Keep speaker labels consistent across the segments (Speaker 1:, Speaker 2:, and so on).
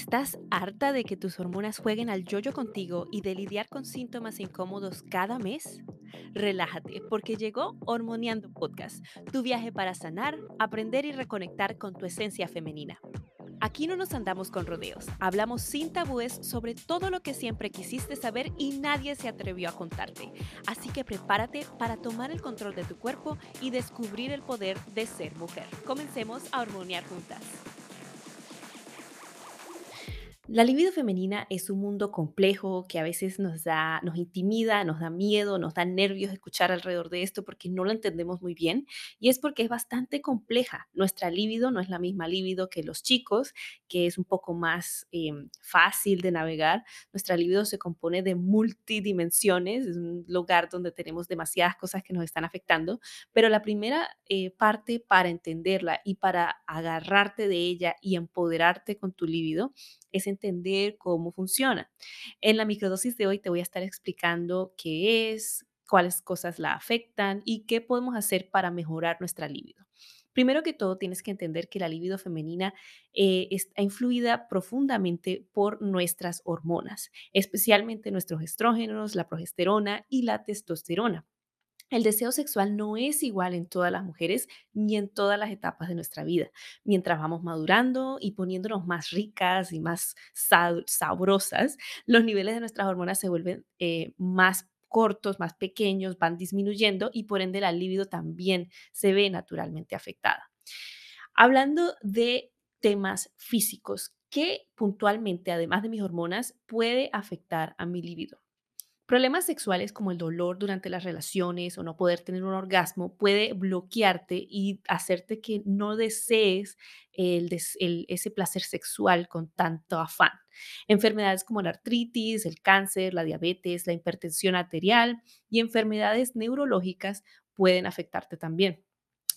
Speaker 1: ¿Estás harta de que tus hormonas jueguen al yoyo contigo y de lidiar con síntomas incómodos cada mes? Relájate, porque llegó Hormoneando Podcast, tu viaje para sanar, aprender y reconectar con tu esencia femenina. Aquí no nos andamos con rodeos, hablamos sin tabúes sobre todo lo que siempre quisiste saber y nadie se atrevió a contarte. Así que prepárate para tomar el control de tu cuerpo y descubrir el poder de ser mujer. Comencemos a hormonear juntas. La libido femenina es un mundo complejo que a veces nos da, nos intimida, nos da miedo, nos da nervios escuchar alrededor de esto porque no lo entendemos muy bien y es porque es bastante compleja. Nuestra libido no es la misma libido que los chicos, que es un poco más em, fácil de navegar. Nuestra libido se compone de multidimensiones, es un lugar donde tenemos demasiadas cosas que nos están afectando, pero la primera eh, parte para entenderla y para agarrarte de ella y empoderarte con tu libido es entender cómo funciona. En la microdosis de hoy te voy a estar explicando qué es, cuáles cosas la afectan y qué podemos hacer para mejorar nuestra libido. Primero que todo, tienes que entender que la libido femenina eh, está influida profundamente por nuestras hormonas, especialmente nuestros estrógenos, la progesterona y la testosterona. El deseo sexual no es igual en todas las mujeres ni en todas las etapas de nuestra vida. Mientras vamos madurando y poniéndonos más ricas y más sabrosas, los niveles de nuestras hormonas se vuelven eh, más cortos, más pequeños, van disminuyendo y por ende la libido también se ve naturalmente afectada. Hablando de temas físicos, ¿qué puntualmente, además de mis hormonas, puede afectar a mi libido? Problemas sexuales como el dolor durante las relaciones o no poder tener un orgasmo puede bloquearte y hacerte que no desees ese placer sexual con tanto afán. Enfermedades como la artritis, el cáncer, la diabetes, la hipertensión arterial y enfermedades neurológicas pueden afectarte también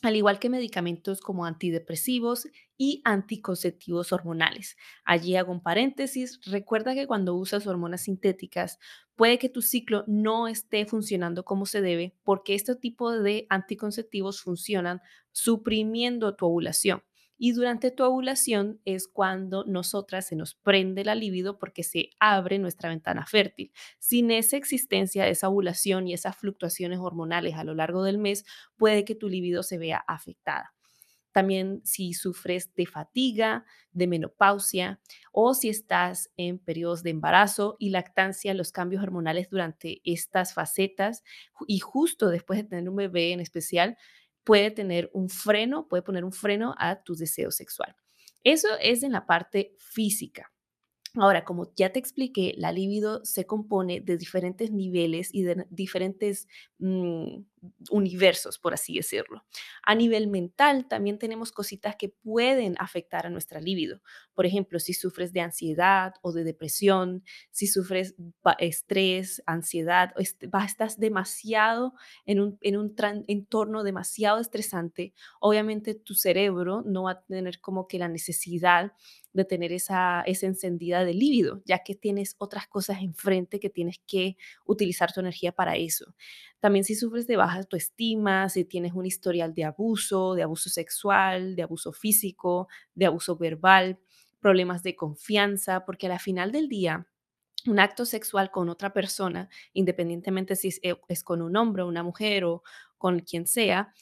Speaker 1: al igual que medicamentos como antidepresivos y anticonceptivos hormonales. Allí hago un paréntesis. Recuerda que cuando usas hormonas sintéticas, puede que tu ciclo no esté funcionando como se debe porque este tipo de anticonceptivos funcionan suprimiendo tu ovulación. Y durante tu ovulación es cuando nosotras se nos prende la libido porque se abre nuestra ventana fértil. Sin esa existencia esa ovulación y esas fluctuaciones hormonales a lo largo del mes, puede que tu libido se vea afectada. También si sufres de fatiga, de menopausia o si estás en periodos de embarazo y lactancia, los cambios hormonales durante estas facetas y justo después de tener un bebé en especial, puede tener un freno, puede poner un freno a tu deseo sexual. Eso es en la parte física. Ahora, como ya te expliqué, la libido se compone de diferentes niveles y de diferentes mm, universos, por así decirlo. A nivel mental, también tenemos cositas que pueden afectar a nuestra libido. Por ejemplo, si sufres de ansiedad o de depresión, si sufres estrés, ansiedad, o estás demasiado en un, en un entorno demasiado estresante, obviamente tu cerebro no va a tener como que la necesidad de tener esa, esa encendida de líbido, ya que tienes otras cosas enfrente que tienes que utilizar tu energía para eso. También si sufres de baja autoestima, si tienes un historial de abuso, de abuso sexual, de abuso físico, de abuso verbal, problemas de confianza, porque a la final del día, un acto sexual con otra persona, independientemente si es, eh, es con un hombre una mujer o con quien sea,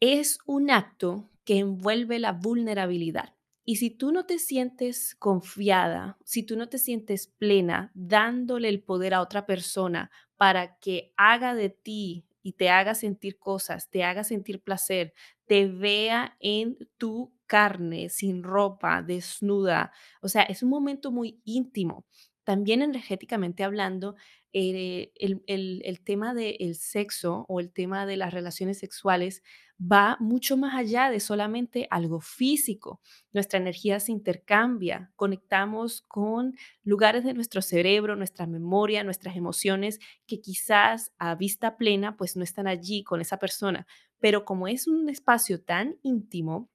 Speaker 1: es un acto que envuelve la vulnerabilidad. Y si tú no te sientes confiada, si tú no te sientes plena dándole el poder a otra persona para que haga de ti y te haga sentir cosas, te haga sentir placer, te vea en tu carne, sin ropa, desnuda. O sea, es un momento muy íntimo. También energéticamente hablando, eh, el, el, tema del sexo o el tema de las relaciones sexuales va mucho más allá de solamente algo físico. Nuestra energía se intercambia, conectamos con lugares de nuestro cerebro, nuestra memoria, nuestras emociones que quizás a vista plena pues no están allí con esa persona, pero como es un espacio tan íntimo,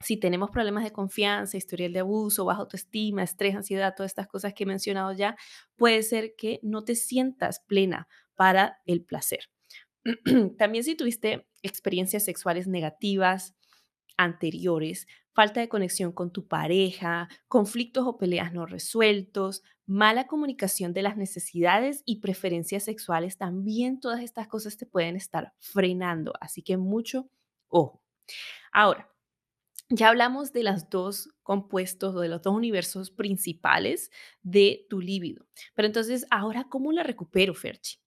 Speaker 1: si tenemos problemas de confianza, historial de abuso, baja autoestima, estrés, ansiedad, todas estas cosas que he mencionado ya, puede ser que no te sientas plena para el placer. También si tuviste experiencias sexuales negativas, anteriores, falta de conexión con tu pareja, conflictos o peleas no resueltos, mala comunicación de las necesidades y preferencias sexuales, también todas estas cosas te pueden estar frenando. Así que mucho ojo. Ahora, ya hablamos de los dos compuestos o de los dos universos principales de tu líbido. Pero entonces, ahora, ¿cómo la recupero, Ferchi?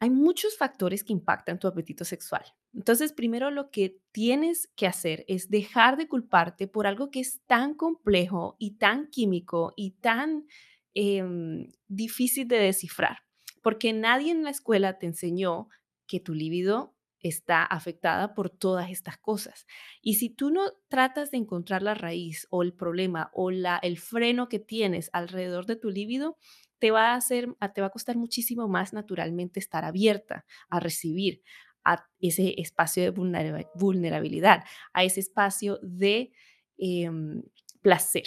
Speaker 1: Hay muchos factores que impactan tu apetito sexual. Entonces, primero lo que tienes que hacer es dejar de culparte por algo que es tan complejo y tan químico y tan em, difícil de descifrar, porque nadie en la escuela te enseñó que tu líbido está afectada por todas estas cosas. Y si tú no tratas de encontrar la raíz o el problema o la, el freno que tienes alrededor de tu líbido, te va a hacer, te va a costar muchísimo más naturalmente estar abierta a recibir a ese espacio de vulnerabilidad, a ese espacio de em, placer.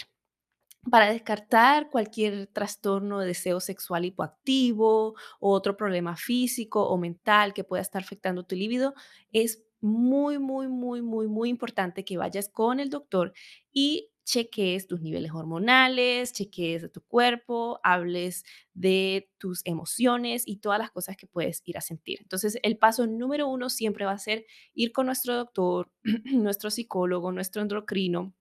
Speaker 1: Para descartar cualquier trastorno de deseo sexual hipoactivo o otro problema físico o mental que pueda estar afectando tu libido, es muy, muy, muy, muy, muy importante que vayas con el doctor y cheques tus niveles hormonales, cheques de tu cuerpo, hables de tus emociones y todas las cosas que puedes ir a sentir. Entonces, el paso número uno siempre va a ser ir con nuestro doctor, nuestro psicólogo, nuestro endocrino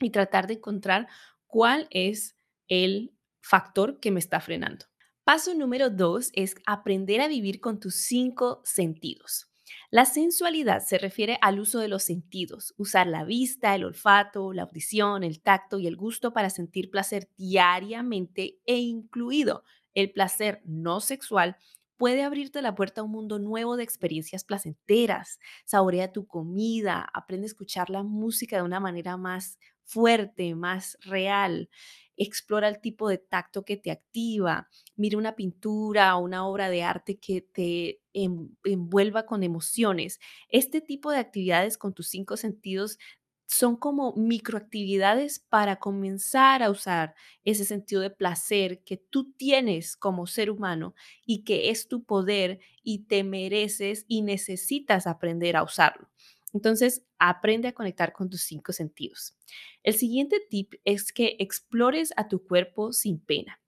Speaker 1: y tratar de encontrar cuál es el factor que me está frenando. Paso número dos es aprender a vivir con tus cinco sentidos. La sensualidad se refiere al uso de los sentidos, usar la vista, el olfato, la audición, el tacto y el gusto para sentir placer diariamente e incluido el placer no sexual puede abrirte la puerta a un mundo nuevo de experiencias placenteras. Saborea tu comida, aprende a escuchar la música de una manera más fuerte, más real. Explora el tipo de tacto que te activa. Mira una pintura o una obra de arte que te envuelva con emociones. Este tipo de actividades con tus cinco sentidos son como microactividades para comenzar a usar ese sentido de placer que tú tienes como ser humano y que es tu poder y te mereces y necesitas aprender a usarlo. Entonces, aprende a conectar con tus cinco sentidos. El siguiente tip es que explores a tu cuerpo sin pena.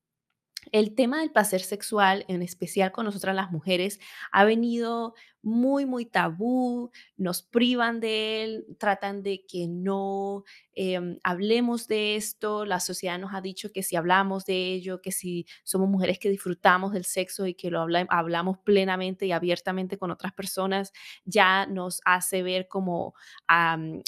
Speaker 1: El tema del placer sexual, en especial con nosotras las mujeres, ha venido muy, muy tabú, nos privan de él, tratan de que no em, hablemos de esto, la sociedad nos ha dicho que si hablamos de ello, que si somos mujeres que disfrutamos del sexo y que lo hablamos plenamente y abiertamente con otras personas, ya nos hace ver como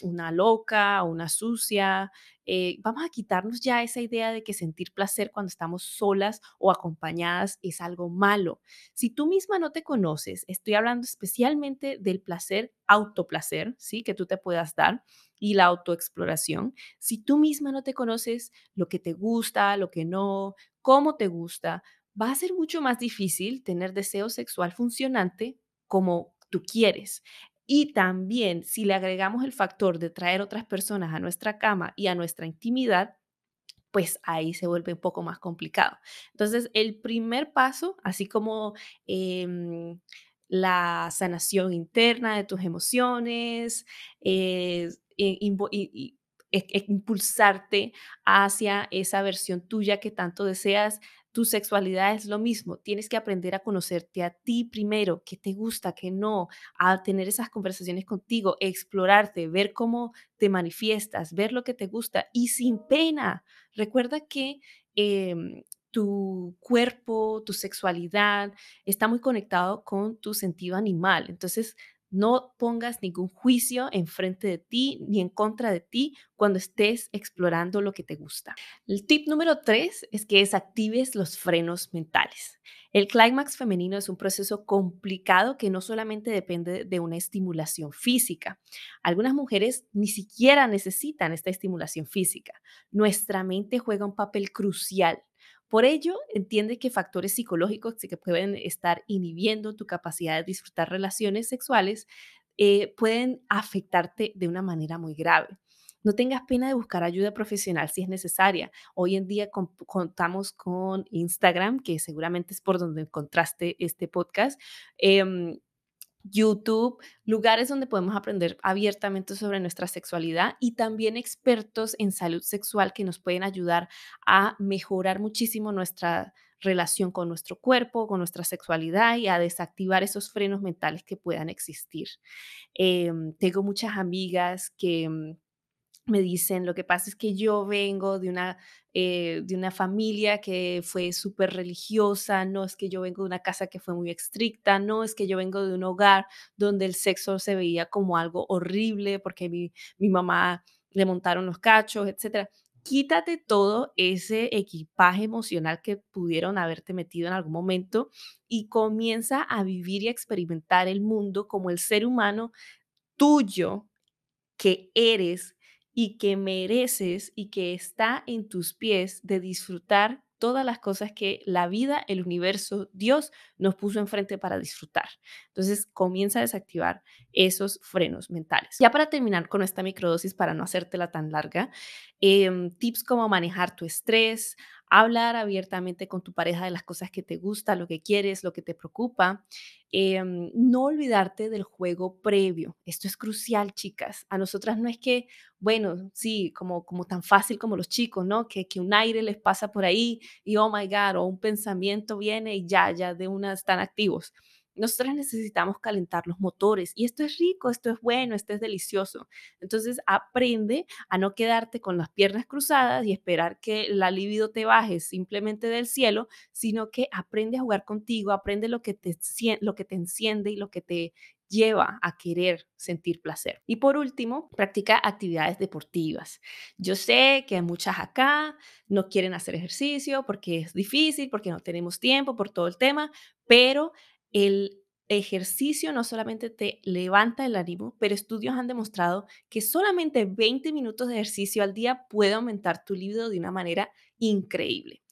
Speaker 1: una loca, una sucia, eh, vamos a quitarnos ya esa idea de que sentir placer cuando estamos solas o acompañadas es algo malo. Si tú misma no te conoces, estoy hablando especialmente del placer, autoplacer, ¿sí? Que tú te puedas dar y la autoexploración. Si tú misma no te conoces lo que te gusta, lo que no, cómo te gusta, va a ser mucho más difícil tener deseo sexual funcionante como tú quieres. Y también si le agregamos el factor de traer otras personas a nuestra cama y a nuestra intimidad, pues ahí se vuelve un poco más complicado. Entonces, el primer paso, así como em, la sanación interna de tus emociones, es e, impulsarte hacia esa versión tuya que tanto deseas tu sexualidad es lo mismo. Tienes que aprender a conocerte a ti primero, qué te gusta, qué no, a tener esas conversaciones contigo, explorarte, ver cómo te manifiestas, ver lo que te gusta y sin pena. Recuerda que em, tu cuerpo, tu sexualidad está muy conectado con tu sentido animal. Entonces, no pongas ningún juicio enfrente de ti ni en contra de ti cuando estés explorando lo que te gusta. El tip número tres es que desactives los frenos mentales. El clímax femenino es un proceso complicado que no solamente depende de una estimulación física. Algunas mujeres ni siquiera necesitan esta estimulación física. Nuestra mente juega un papel crucial por ello, entiende que factores psicológicos que pueden estar inhibiendo tu capacidad de disfrutar relaciones sexuales eh, pueden afectarte de una manera muy grave. No tengas pena de buscar ayuda profesional si es necesaria. Hoy en día contamos con Instagram, que seguramente es por donde encontraste este podcast. Em, YouTube, lugares donde podemos aprender abiertamente sobre nuestra sexualidad y también expertos en salud sexual que nos pueden ayudar a mejorar muchísimo nuestra relación con nuestro cuerpo, con nuestra sexualidad y a desactivar esos frenos mentales que puedan existir. Em, tengo muchas amigas que mm, me dicen, lo que pasa es que yo vengo de una, eh, de una familia que fue súper religiosa, no es que yo vengo de una casa que fue muy estricta, no es que yo vengo de un hogar donde el sexo se veía como algo horrible porque mi, mi mamá le montaron los cachos, etcétera. Quítate todo ese equipaje emocional que pudieron haberte metido en algún momento y comienza a vivir y a experimentar el mundo como el ser humano tuyo que eres y que mereces y que está en tus pies de disfrutar todas las cosas que la vida, el universo, Dios nos puso enfrente para disfrutar. Entonces comienza a desactivar esos frenos mentales. Ya para terminar con esta microdosis, para no hacértela tan larga, em, tips como manejar tu estrés, hablar abiertamente con tu pareja de las cosas que te gusta, lo que quieres, lo que te preocupa. Em, no olvidarte del juego previo. Esto es crucial, chicas. A nosotras no es que, bueno, sí, como, como tan fácil como los chicos, ¿no? Que, que un aire les pasa por ahí y, oh my God, o un pensamiento viene y ya, ya de una están activos. Nosotras necesitamos calentar los motores y esto es rico, esto es bueno, esto es delicioso. Entonces aprende a no quedarte con las piernas cruzadas y esperar que la libido te baje simplemente del cielo, sino que aprende a jugar contigo, aprende lo que te, lo que te enciende y lo que te lleva a querer sentir placer. Y por último, practica actividades deportivas. Yo sé que muchas acá no quieren hacer ejercicio porque es difícil, porque no tenemos tiempo por todo el tema, pero el ejercicio no solamente te levanta el ánimo, pero estudios han demostrado que solamente 20 minutos de ejercicio al día puede aumentar tu libido de una manera increíble.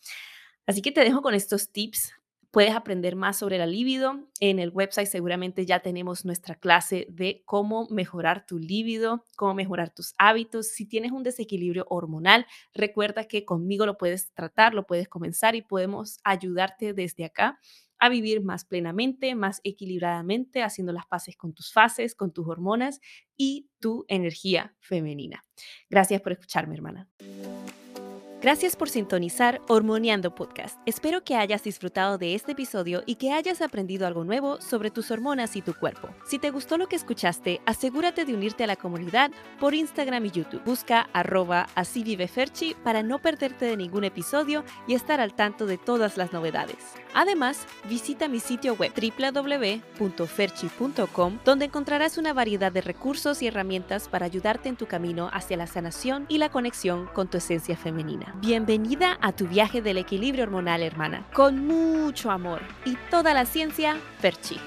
Speaker 1: Así que te dejo con estos tips. Puedes aprender más sobre la libido. En el website seguramente ya tenemos nuestra clase de cómo mejorar tu libido, cómo mejorar tus hábitos. Si tienes un desequilibrio hormonal, recuerda que conmigo lo puedes tratar, lo puedes comenzar y podemos ayudarte desde acá a vivir más plenamente, más equilibradamente, haciendo las paces con tus fases, con tus hormonas y tu energía femenina. Gracias por escucharme, hermana. Gracias por sintonizar Hormoniando Podcast. Espero que hayas disfrutado de este episodio y que hayas aprendido algo nuevo sobre tus hormonas y tu cuerpo. Si te gustó lo que escuchaste, asegúrate de unirte a la comunidad por Instagram y YouTube. Busca arroba así vive Ferchi para no perderte de ningún episodio y estar al tanto de todas las novedades. Además, visita mi sitio web www.ferchi.com donde encontrarás una variedad de recursos y herramientas para ayudarte en tu camino hacia la sanación y la conexión con tu esencia femenina. Bienvenida a tu viaje del equilibrio hormonal, hermana, con mucho amor y toda la ciencia, Ferchi.